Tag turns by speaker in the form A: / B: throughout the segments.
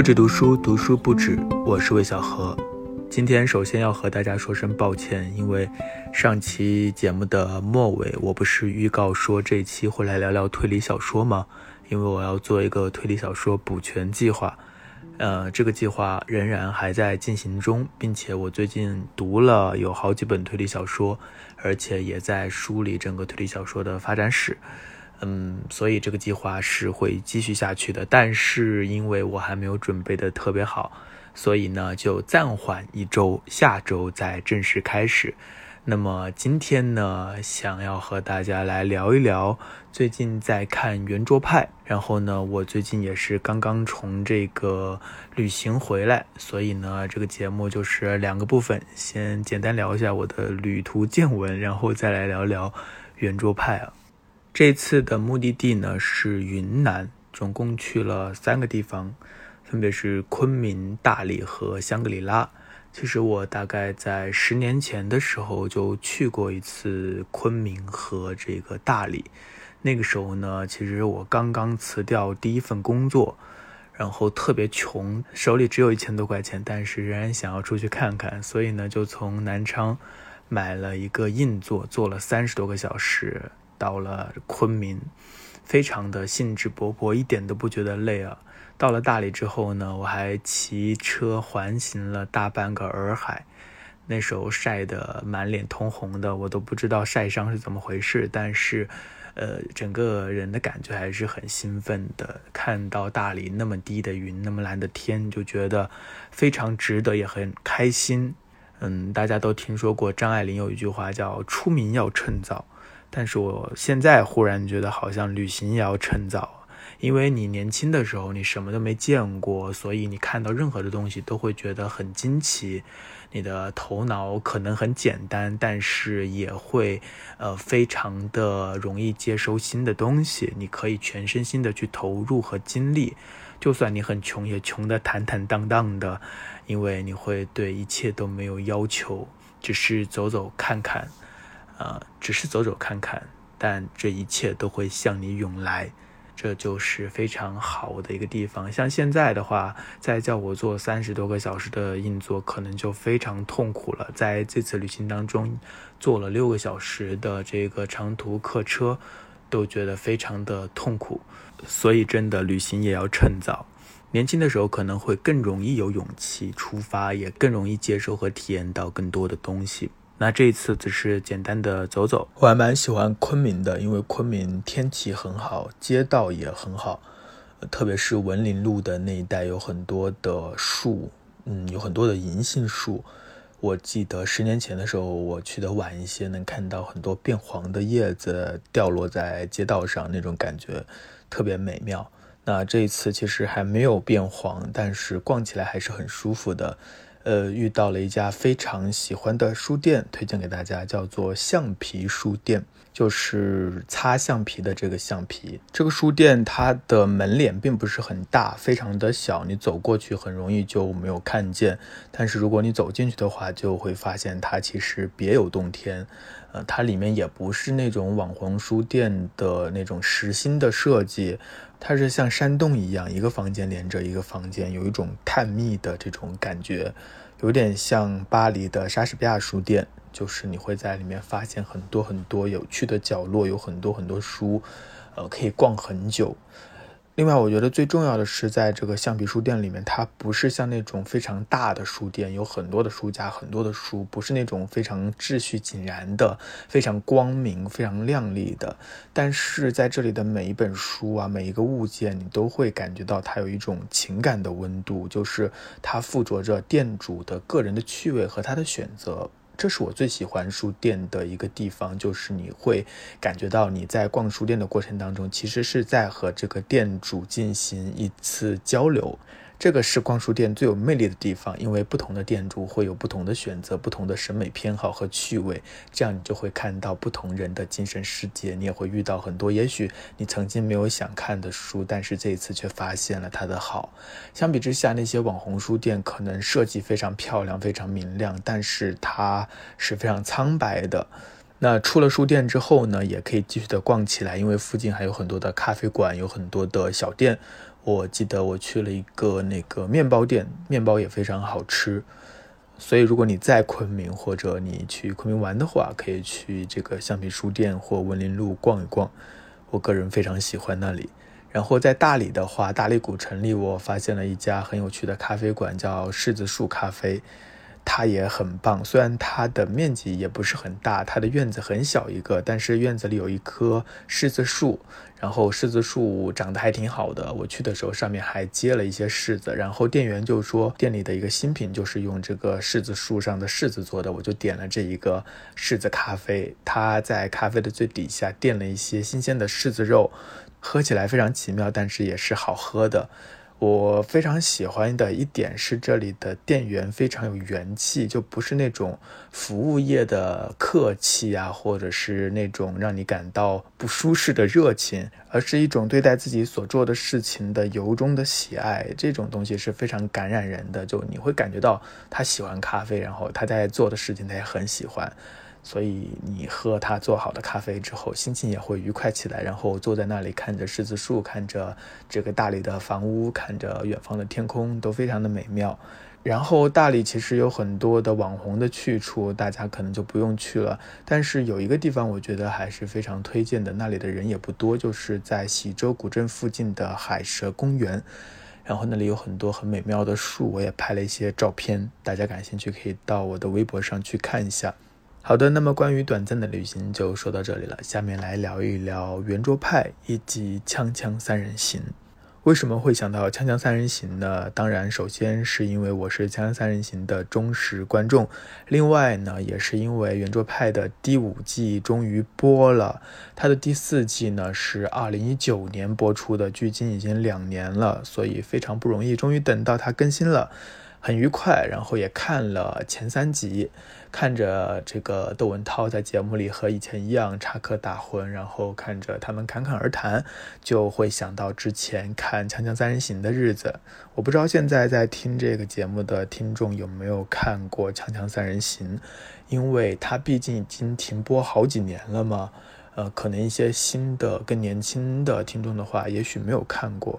A: 不止读书，读书不止。我是魏小何。今天首先要和大家说声抱歉，因为上期节目的末尾，我不是预告说这期会来聊聊推理小说吗？因为我要做一个推理小说补全计划。呃，这个计划仍然还在进行中，并且我最近读了有好几本推理小说，而且也在梳理整个推理小说的发展史。嗯，所以这个计划是会继续下去的，但是因为我还没有准备的特别好，所以呢就暂缓一周，下周再正式开始。那么今天呢，想要和大家来聊一聊最近在看《圆桌派》，然后呢，我最近也是刚刚从这个旅行回来，所以呢，这个节目就是两个部分，先简单聊一下我的旅途见闻，然后再来聊聊《圆桌派》啊。这次的目的地呢是云南，总共去了三个地方，分别是昆明、大理和香格里拉。其实我大概在十年前的时候就去过一次昆明和这个大理。那个时候呢，其实我刚刚辞掉第一份工作，然后特别穷，手里只有一千多块钱，但是仍然想要出去看看，所以呢，就从南昌买了一个硬座，坐了三十多个小时。到了昆明，非常的兴致勃勃，一点都不觉得累啊。到了大理之后呢，我还骑车环行了大半个洱海，那时候晒得满脸通红的，我都不知道晒伤是怎么回事。但是，呃，整个人的感觉还是很兴奋的。看到大理那么低的云，那么蓝的天，就觉得非常值得，也很开心。嗯，大家都听说过张爱玲有一句话叫“出名要趁早”。但是我现在忽然觉得，好像旅行也要趁早，因为你年轻的时候你什么都没见过，所以你看到任何的东西都会觉得很惊奇。你的头脑可能很简单，但是也会呃非常的容易接收新的东西。你可以全身心的去投入和经历，就算你很穷，也穷得坦坦荡荡的，因为你会对一切都没有要求，只是走走看看。呃，只是走走看看，但这一切都会向你涌来，这就是非常好的一个地方。像现在的话，再叫我坐三十多个小时的硬座，可能就非常痛苦了。在这次旅行当中，坐了六个小时的这个长途客车，都觉得非常的痛苦。所以，真的旅行也要趁早。年轻的时候可能会更容易有勇气出发，也更容易接受和体验到更多的东西。那这一次只是简单的走走，我还蛮喜欢昆明的，因为昆明天气很好，街道也很好，特别是文林路的那一带有很多的树，嗯，有很多的银杏树。我记得十年前的时候，我去的晚一些，能看到很多变黄的叶子掉落在街道上，那种感觉特别美妙。那这一次其实还没有变黄，但是逛起来还是很舒服的。呃，遇到了一家非常喜欢的书店，推荐给大家，叫做橡皮书店，就是擦橡皮的这个橡皮。这个书店它的门脸并不是很大，非常的小，你走过去很容易就没有看见。但是如果你走进去的话，就会发现它其实别有洞天。呃，它里面也不是那种网红书店的那种实心的设计。它是像山洞一样，一个房间连着一个房间，有一种探秘的这种感觉，有点像巴黎的莎士比亚书店，就是你会在里面发现很多很多有趣的角落，有很多很多书，呃，可以逛很久。另外，我觉得最重要的是，在这个橡皮书店里面，它不是像那种非常大的书店，有很多的书架、很多的书，不是那种非常秩序井然的、非常光明、非常亮丽的。但是在这里的每一本书啊，每一个物件，你都会感觉到它有一种情感的温度，就是它附着着店主的个人的趣味和他的选择。这是我最喜欢书店的一个地方，就是你会感觉到你在逛书店的过程当中，其实是在和这个店主进行一次交流。这个是逛书店最有魅力的地方，因为不同的店主会有不同的选择、不同的审美偏好和趣味，这样你就会看到不同人的精神世界。你也会遇到很多也许你曾经没有想看的书，但是这一次却发现了它的好。相比之下，那些网红书店可能设计非常漂亮、非常明亮，但是它是非常苍白的。那出了书店之后呢，也可以继续的逛起来，因为附近还有很多的咖啡馆，有很多的小店。我记得我去了一个那个面包店，面包也非常好吃。所以，如果你在昆明或者你去昆明玩的话，可以去这个橡皮书店或文林路逛一逛。我个人非常喜欢那里。然后在大理的话，大理古城里我发现了一家很有趣的咖啡馆，叫柿子树咖啡。它也很棒，虽然它的面积也不是很大，它的院子很小一个，但是院子里有一棵柿子树，然后柿子树长得还挺好的。我去的时候上面还结了一些柿子，然后店员就说店里的一个新品就是用这个柿子树上的柿子做的，我就点了这一个柿子咖啡。它在咖啡的最底下垫了一些新鲜的柿子肉，喝起来非常奇妙，但是也是好喝的。我非常喜欢的一点是，这里的店员非常有元气，就不是那种服务业的客气啊，或者是那种让你感到不舒适的热情，而是一种对待自己所做的事情的由衷的喜爱。这种东西是非常感染人的，就你会感觉到他喜欢咖啡，然后他在做的事情他也很喜欢。所以你喝他做好的咖啡之后，心情也会愉快起来。然后坐在那里看着柿子树，看着这个大理的房屋，看着远方的天空，都非常的美妙。然后大理其实有很多的网红的去处，大家可能就不用去了。但是有一个地方我觉得还是非常推荐的，那里的人也不多，就是在喜洲古镇附近的海蛇公园。然后那里有很多很美妙的树，我也拍了一些照片，大家感兴趣可以到我的微博上去看一下。好的，那么关于短暂的旅行就说到这里了。下面来聊一聊圆桌派以及锵锵三人行。为什么会想到锵锵三人行呢？当然，首先是因为我是锵锵三人行的忠实观众，另外呢，也是因为圆桌派的第五季终于播了。它的第四季呢是二零一九年播出的，距今已经两年了，所以非常不容易，终于等到它更新了。很愉快，然后也看了前三集，看着这个窦文涛在节目里和以前一样插科打诨，然后看着他们侃侃而谈，就会想到之前看《锵锵三人行》的日子。我不知道现在在听这个节目的听众有没有看过《锵锵三人行》，因为它毕竟已经停播好几年了嘛。呃，可能一些新的、更年轻的听众的话，也许没有看过。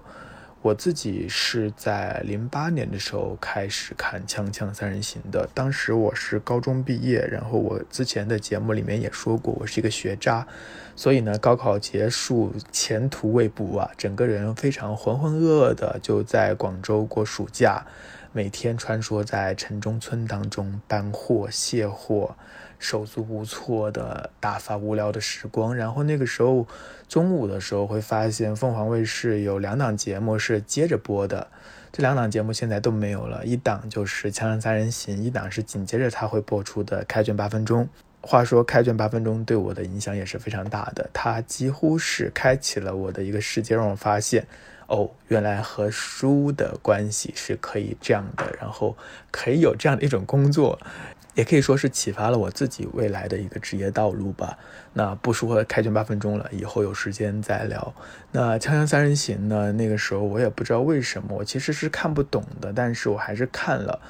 A: 我自己是在零八年的时候开始看《锵锵三人行》的，当时我是高中毕业，然后我之前的节目里面也说过，我是一个学渣，所以呢，高考结束，前途未卜啊，整个人非常浑浑噩噩的，就在广州过暑假，每天穿梭在城中村当中搬货卸货。手足无措的打发无聊的时光，然后那个时候中午的时候会发现凤凰卫视有两档节目是接着播的，这两档节目现在都没有了，一档就是《锵锵三人行》，一档是紧接着它会播出的《开卷八分钟》。话说《开卷八分钟》对我的影响也是非常大的，它几乎是开启了我的一个世界，让我发现哦，原来和书的关系是可以这样的，然后可以有这样的一种工作。也可以说是启发了我自己未来的一个职业道路吧。那不说开卷八分钟了，以后有时间再聊。那《锵锵三人行》呢？那个时候我也不知道为什么，我其实是看不懂的，但是我还是看了。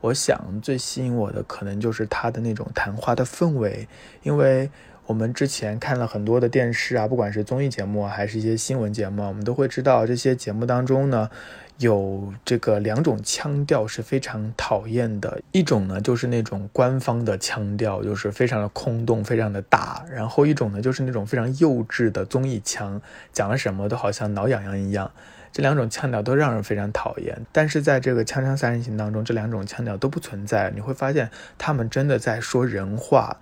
A: 我想最吸引我的可能就是他的那种谈话的氛围，因为我们之前看了很多的电视啊，不管是综艺节目啊还是一些新闻节目，我们都会知道这些节目当中呢。有这个两种腔调是非常讨厌的，一种呢就是那种官方的腔调，就是非常的空洞，非常的大；然后一种呢就是那种非常幼稚的综艺腔，讲了什么都好像挠痒痒一样。这两种腔调都让人非常讨厌。但是在这个《锵锵三人行》当中，这两种腔调都不存在，你会发现他们真的在说人话。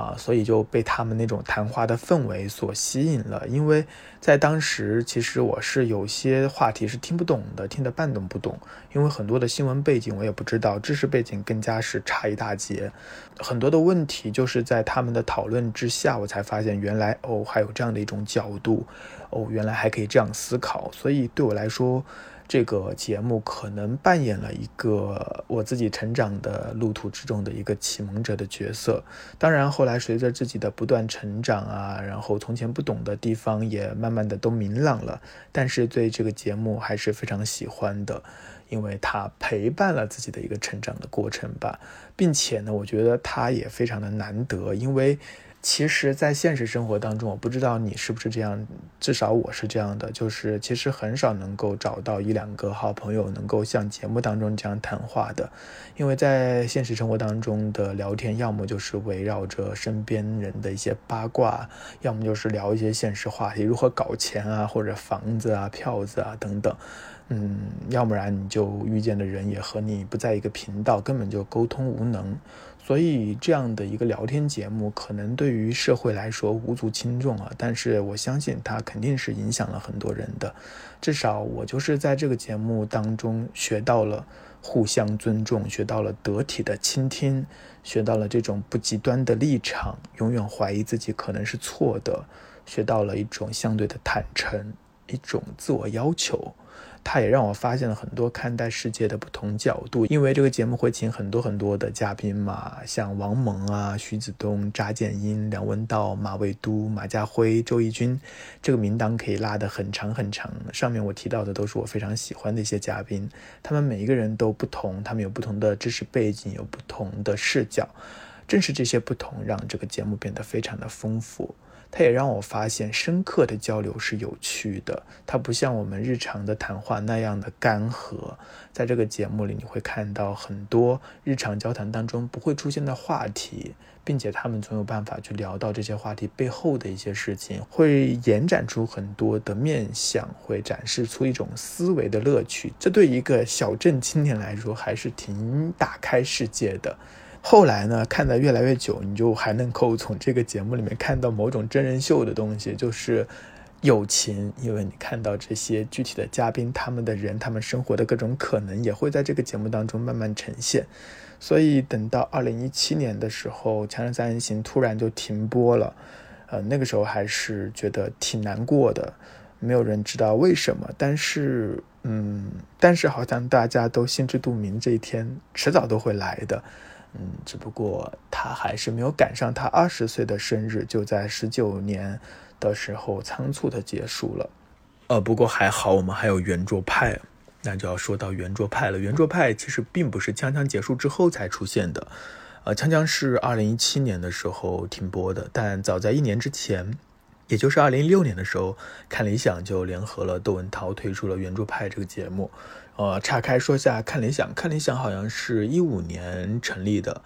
A: 啊，所以就被他们那种谈话的氛围所吸引了。因为在当时，其实我是有些话题是听不懂的，听得半懂不懂。因为很多的新闻背景我也不知道，知识背景更加是差一大截。很多的问题就是在他们的讨论之下，我才发现原来哦，还有这样的一种角度，哦，原来还可以这样思考。所以对我来说，这个节目可能扮演了一个我自己成长的路途之中的一个启蒙者的角色。当然，后来随着自己的不断成长啊，然后从前不懂的地方也慢慢的都明朗了。但是对这个节目还是非常喜欢的，因为它陪伴了自己的一个成长的过程吧，并且呢，我觉得它也非常的难得，因为。其实，在现实生活当中，我不知道你是不是这样，至少我是这样的，就是其实很少能够找到一两个好朋友能够像节目当中这样谈话的，因为在现实生活当中的聊天，要么就是围绕着身边人的一些八卦，要么就是聊一些现实话题，如何搞钱啊，或者房子啊、票子啊等等。嗯，要不然你就遇见的人也和你不在一个频道，根本就沟通无能。所以这样的一个聊天节目，可能对于社会来说无足轻重啊。但是我相信它肯定是影响了很多人的。至少我就是在这个节目当中学到了互相尊重，学到了得体的倾听，学到了这种不极端的立场，永远怀疑自己可能是错的，学到了一种相对的坦诚，一种自我要求。他也让我发现了很多看待世界的不同角度，因为这个节目会请很多很多的嘉宾嘛，像王蒙啊、徐子东、查建英、梁文道、马未都、马家辉、周轶君，这个名单可以拉得很长很长。上面我提到的都是我非常喜欢的一些嘉宾，他们每一个人都不同，他们有不同的知识背景，有不同的视角，正是这些不同让这个节目变得非常的丰富。它也让我发现，深刻的交流是有趣的。它不像我们日常的谈话那样的干涸。在这个节目里，你会看到很多日常交谈当中不会出现的话题，并且他们总有办法去聊到这些话题背后的一些事情，会延展出很多的面相，会展示出一种思维的乐趣。这对一个小镇青年来说，还是挺打开世界的。后来呢，看得越来越久，你就还能够从这个节目里面看到某种真人秀的东西，就是友情。因为你看到这些具体的嘉宾，他们的人，他们生活的各种可能，也会在这个节目当中慢慢呈现。所以等到二零一七年的时候，《强人三人行》突然就停播了，呃，那个时候还是觉得挺难过的，没有人知道为什么。但是，嗯，但是好像大家都心知肚明，这一天迟早都会来的。嗯，只不过他还是没有赶上他二十岁的生日，就在十九年的时候仓促的结束了。呃，不过还好，我们还有圆桌派，那就要说到圆桌派了。圆桌派其实并不是锵锵结束之后才出现的，呃，锵锵是二零一七年的时候停播的，但早在一年之前，也就是二零一六年的时候，看理想就联合了窦文涛推出了圆桌派这个节目。呃，岔开说下，看理想，看理想好像是一五年成立的，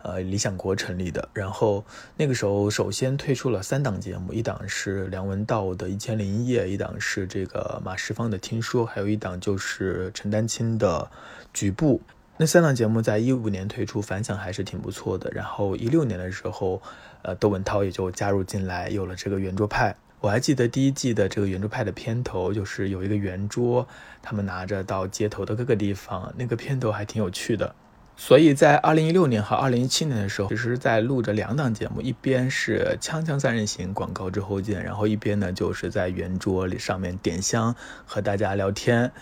A: 呃，理想国成立的。然后那个时候，首先推出了三档节目，一档是梁文道的《一千零一夜》，一档是这个马世芳的《听说》，还有一档就是陈丹青的《局部》。那三档节目在一五年推出，反响还是挺不错的。然后一六年的时候，呃，窦文涛也就加入进来，有了这个圆桌派。我还记得第一季的这个圆桌派的片头，就是有一个圆桌，他们拿着到街头的各个地方，那个片头还挺有趣的。所以在二零一六年和二零一七年的时候，其实在录着两档节目，一边是《锵锵三人行》广告之后见，然后一边呢就是在圆桌里上面点香和大家聊天。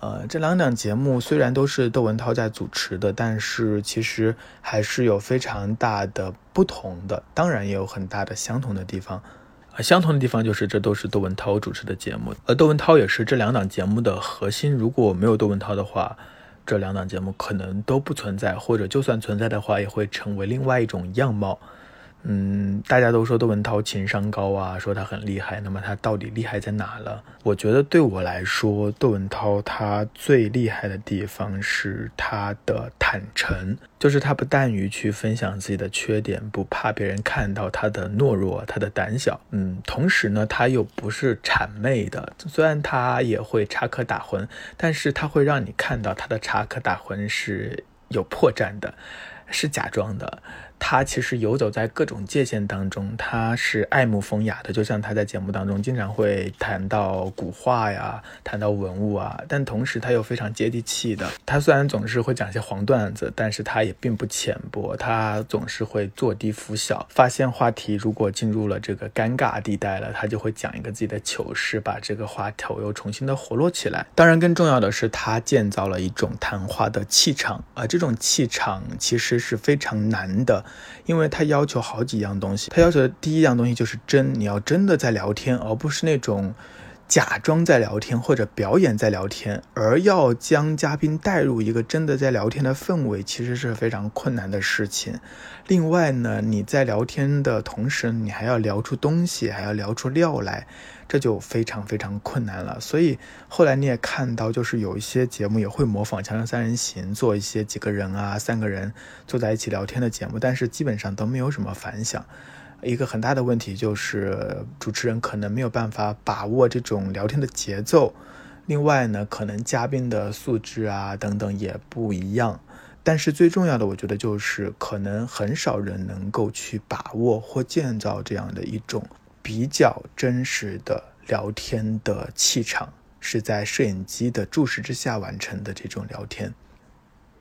A: 呃，这两档节目虽然都是窦文涛在主持的，但是其实还是有非常大的不同的，当然也有很大的相同的地方。相同的地方就是，这都是窦文涛主持的节目，而窦文涛也是这两档节目的核心。如果没有窦文涛的话，这两档节目可能都不存在，或者就算存在的话，也会成为另外一种样貌。嗯，大家都说窦文涛情商高啊，说他很厉害。那么他到底厉害在哪了？我觉得对我来说，窦文涛他最厉害的地方是他的坦诚，就是他不但于去分享自己的缺点，不怕别人看到他的懦弱、他的胆小。嗯，同时呢，他又不是谄媚的，虽然他也会插科打诨，但是他会让你看到他的插科打诨是有破绽的，是假装的。他其实游走在各种界限当中，他是爱慕风雅的，就像他在节目当中经常会谈到古画呀，谈到文物啊，但同时他又非常接地气的。他虽然总是会讲些黄段子，但是他也并不浅薄，他总是会坐低拂小，发现话题如果进入了这个尴尬地带了，他就会讲一个自己的糗事，把这个话头又重新的活络起来。当然，更重要的是他建造了一种谈话的气场，啊这种气场其实是非常难的。因为他要求好几样东西，他要求的第一样东西就是真，你要真的在聊天，而不是那种假装在聊天或者表演在聊天，而要将嘉宾带入一个真的在聊天的氛围，其实是非常困难的事情。另外呢，你在聊天的同时，你还要聊出东西，还要聊出料来，这就非常非常困难了。所以后来你也看到，就是有一些节目也会模仿《锵锵三人行》，做一些几个人啊、三个人坐在一起聊天的节目，但是基本上都没有什么反响。一个很大的问题就是主持人可能没有办法把握这种聊天的节奏，另外呢，可能嘉宾的素质啊等等也不一样。但是最重要的，我觉得就是可能很少人能够去把握或建造这样的一种比较真实的聊天的气场，是在摄影机的注视之下完成的这种聊天。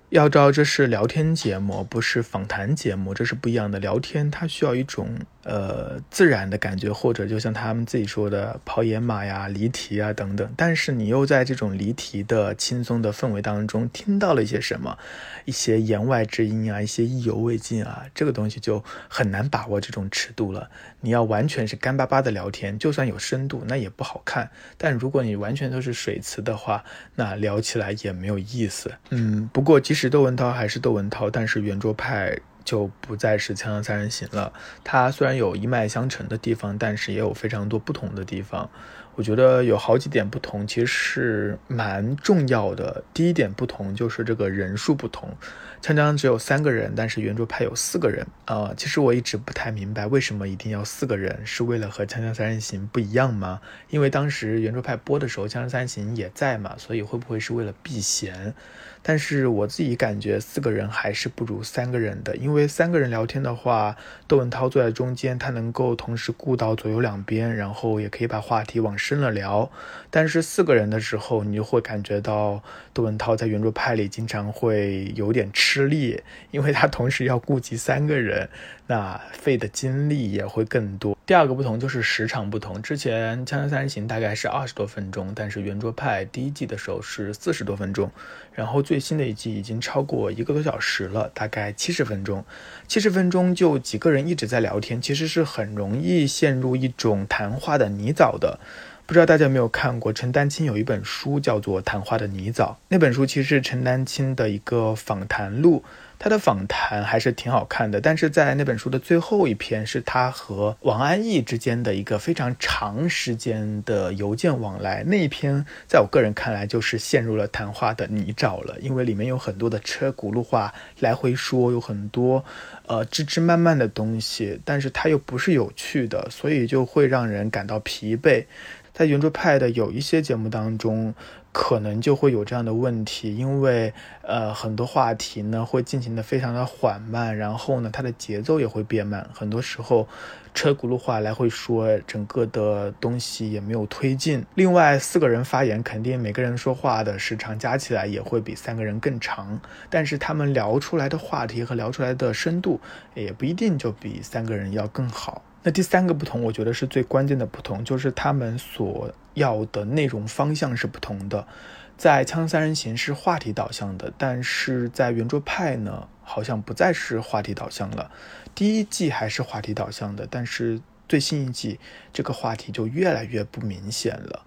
A: 要知道，这是聊天节目，不是访谈节目，这是不一样的。聊天它需要一种呃自然的感觉，或者就像他们自己说的跑野马呀、离题啊等等。但是你又在这种离题的轻松的氛围当中听到了一些什么，一些言外之音啊，一些意犹未尽啊，这个东西就很难把握这种尺度了。你要完全是干巴巴的聊天，就算有深度，那也不好看。但如果你完全都是水词的话，那聊起来也没有意思。嗯，不过即使窦文涛还是窦文涛，但是圆桌派就不再是锵锵三人行了。它虽然有一脉相承的地方，但是也有非常多不同的地方。我觉得有好几点不同，其实是蛮重要的。第一点不同就是这个人数不同，锵锵只有三个人，但是圆桌派有四个人啊。其实我一直不太明白，为什么一定要四个人？是为了和锵锵三人行不一样吗？因为当时圆桌派播的时候，锵锵三人行也在嘛，所以会不会是为了避嫌？但是我自己感觉四个人还是不如三个人的，因为三个人聊天的话，窦文涛坐在中间，他能够同时顾到左右两边，然后也可以把话题往深了聊。但是四个人的时候，你就会感觉到窦文涛在圆桌派里经常会有点吃力，因为他同时要顾及三个人，那费的精力也会更多。第二个不同就是时长不同，之前《锵锵三人行》大概是二十多分钟，但是圆桌派第一季的时候是四十多分钟，然后最新的一季已经超过一个多小时了，大概七十分钟。七十分钟就几个人一直在聊天，其实是很容易陷入一种谈话的泥沼的。不知道大家有没有看过陈丹青有一本书叫做《谈话的泥沼》，那本书其实是陈丹青的一个访谈录。他的访谈还是挺好看的，但是在那本书的最后一篇是他和王安忆之间的一个非常长时间的邮件往来，那一篇在我个人看来就是陷入了谈话的泥沼了，因为里面有很多的车轱辘话来回说，有很多呃枝枝蔓蔓的东西，但是它又不是有趣的，所以就会让人感到疲惫。在圆桌派的有一些节目当中。可能就会有这样的问题，因为呃很多话题呢会进行的非常的缓慢，然后呢它的节奏也会变慢，很多时候车轱辘话来回说，整个的东西也没有推进。另外四个人发言，肯定每个人说话的时长加起来也会比三个人更长，但是他们聊出来的话题和聊出来的深度也不一定就比三个人要更好。那第三个不同，我觉得是最关键的不同，就是他们所要的内容方向是不同的。在《锵锵三人行》是话题导向的，但是在圆桌派呢，好像不再是话题导向了。第一季还是话题导向的，但是最新一季这个话题就越来越不明显了。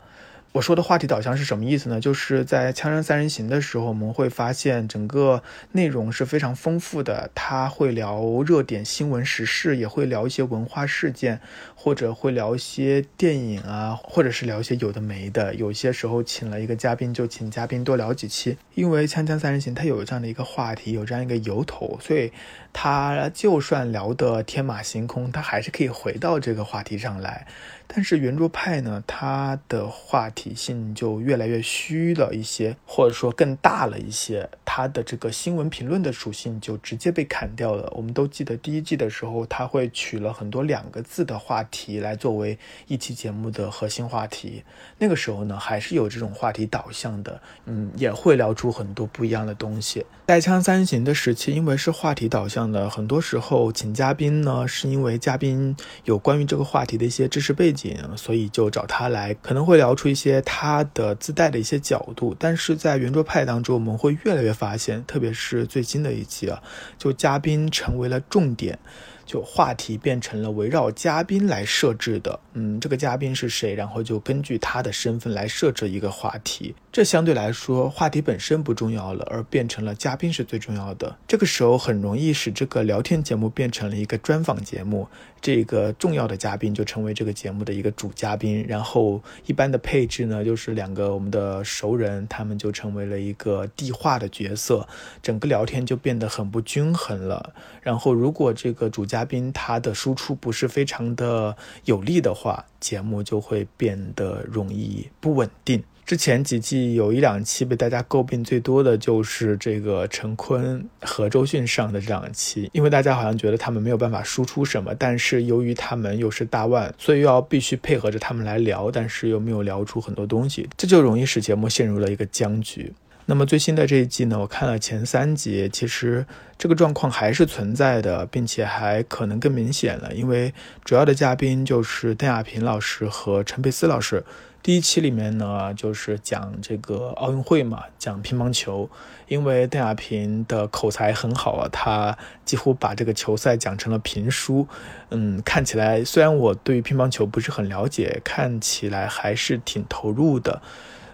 A: 我说的话题导向是什么意思呢？就是在《锵锵三人行》的时候，我们会发现整个内容是非常丰富的。他会聊热点新闻时事，也会聊一些文化事件，或者会聊一些电影啊，或者是聊一些有的没的。有些时候请了一个嘉宾，就请嘉宾多聊几期，因为《锵锵三人行》它有这样的一个话题，有这样一个由头，所以他就算聊得天马行空，他还是可以回到这个话题上来。但是圆桌派呢，它的话题性就越来越虚了一些，或者说更大了一些。它的这个新闻评论的属性就直接被砍掉了。我们都记得第一季的时候，他会取了很多两个字的话题来作为一期节目的核心话题。那个时候呢，还是有这种话题导向的，嗯，也会聊出很多不一样的东西。带枪三行的时期，因为是话题导向的，很多时候请嘉宾呢，是因为嘉宾有关于这个话题的一些知识背景。所以就找他来，可能会聊出一些他的自带的一些角度。但是在圆桌派当中，我们会越来越发现，特别是最新的一期啊，就嘉宾成为了重点。就话题变成了围绕嘉宾来设置的。嗯，这个嘉宾是谁？然后就根据他的身份来设置一个话题。这相对来说，话题本身不重要了，而变成了嘉宾是最重要的。这个时候很容易使这个聊天节目变成了一个专访节目，这个重要的嘉宾就成为这个节目的一个主嘉宾。然后一般的配置呢，就是两个我们的熟人，他们就成为了一个递话的角色，整个聊天就变得很不均衡了。然后如果这个主嘉宾他的输出不是非常的有力的话，节目就会变得容易不稳定。之前几季有一两期被大家诟病最多的就是这个陈坤和周迅上的这两期，因为大家好像觉得他们没有办法输出什么，但是由于他们又是大腕，所以又要必须配合着他们来聊，但是又没有聊出很多东西，这就容易使节目陷入了一个僵局。那么最新的这一季呢，我看了前三集，其实这个状况还是存在的，并且还可能更明显了，因为主要的嘉宾就是邓亚萍老师和陈佩斯老师。第一期里面呢，就是讲这个奥运会嘛，讲乒乓球。因为邓亚萍的口才很好啊，她几乎把这个球赛讲成了评书。嗯，看起来虽然我对乒乓球不是很了解，看起来还是挺投入的。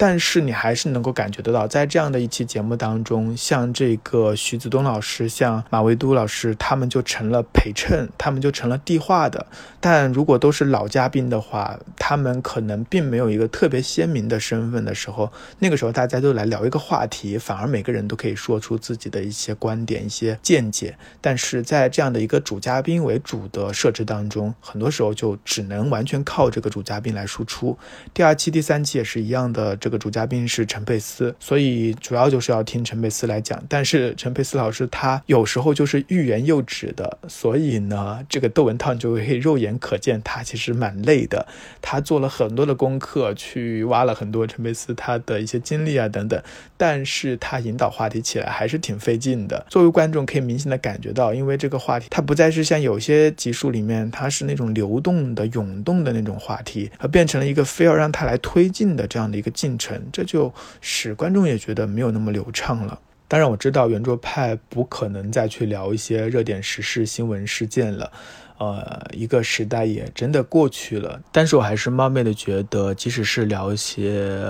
A: 但是你还是能够感觉得到，在这样的一期节目当中，像这个徐子东老师，像马未都老师，他们就成了陪衬，他们就成了递话的。但如果都是老嘉宾的话，他们可能并没有一个特别鲜明的身份的时候，那个时候大家都来聊一个话题，反而每个人都可以说出自己的一些观点、一些见解。但是在这样的一个主嘉宾为主的设置当中，很多时候就只能完全靠这个主嘉宾来输出。第二期、第三期也是一样的。这个主嘉宾是陈佩斯，所以主要就是要听陈佩斯来讲。但是陈佩斯老师他有时候就是欲言又止的，所以呢，这个窦文涛就会肉眼可见他其实蛮累的。他做了很多的功课，去挖了很多陈佩斯他的一些经历啊等等，但是他引导话题起来还是挺费劲的。作为观众可以明显的感觉到，因为这个话题它不再是像有些集数里面它是那种流动的、涌动的那种话题，而变成了一个非要让他来推进的这样的一个进。程，这就使观众也觉得没有那么流畅了。当然，我知道圆桌派不可能再去聊一些热点时事新闻事件了，呃，一个时代也真的过去了。但是我还是冒昧的觉得，即使是聊一些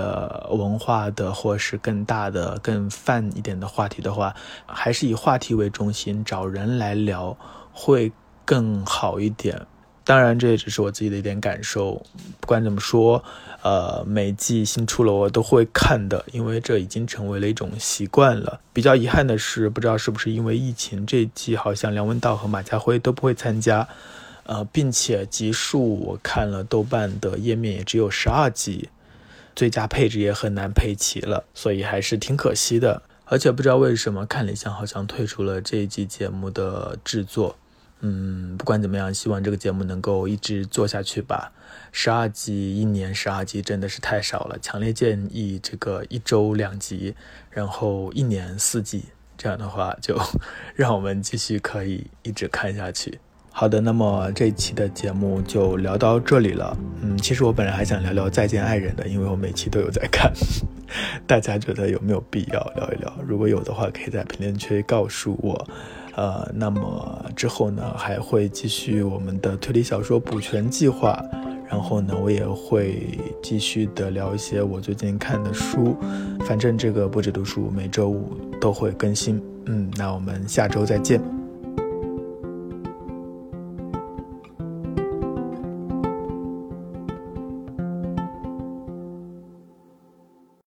A: 文化的，或是更大的、更泛一点的话题的话，还是以话题为中心，找人来聊会更好一点。当然，这也只是我自己的一点感受。不管怎么说，呃，每季新出了我都会看的，因为这已经成为了一种习惯了。比较遗憾的是，不知道是不是因为疫情，这季好像梁文道和马家辉都不会参加，呃，并且集数我看了豆瓣的页面也只有十二集，最佳配置也很难配齐了，所以还是挺可惜的。而且不知道为什么，看理想好像退出了这一季节目的制作。嗯，不管怎么样，希望这个节目能够一直做下去吧。十二集，一年十二集真的是太少了，强烈建议这个一周两集，然后一年四季，这样的话就 让我们继续可以一直看下去。好的，那么这期的节目就聊到这里了。嗯，其实我本来还想聊聊《再见爱人》的，因为我每期都有在看。大家觉得有没有必要聊一聊？如果有的话，可以在评论区告诉我。呃，那么之后呢，还会继续我们的推理小说补全计划，然后呢，我也会继续的聊一些我最近看的书，反正这个不止读书每周五都会更新。嗯，那我们下周再见。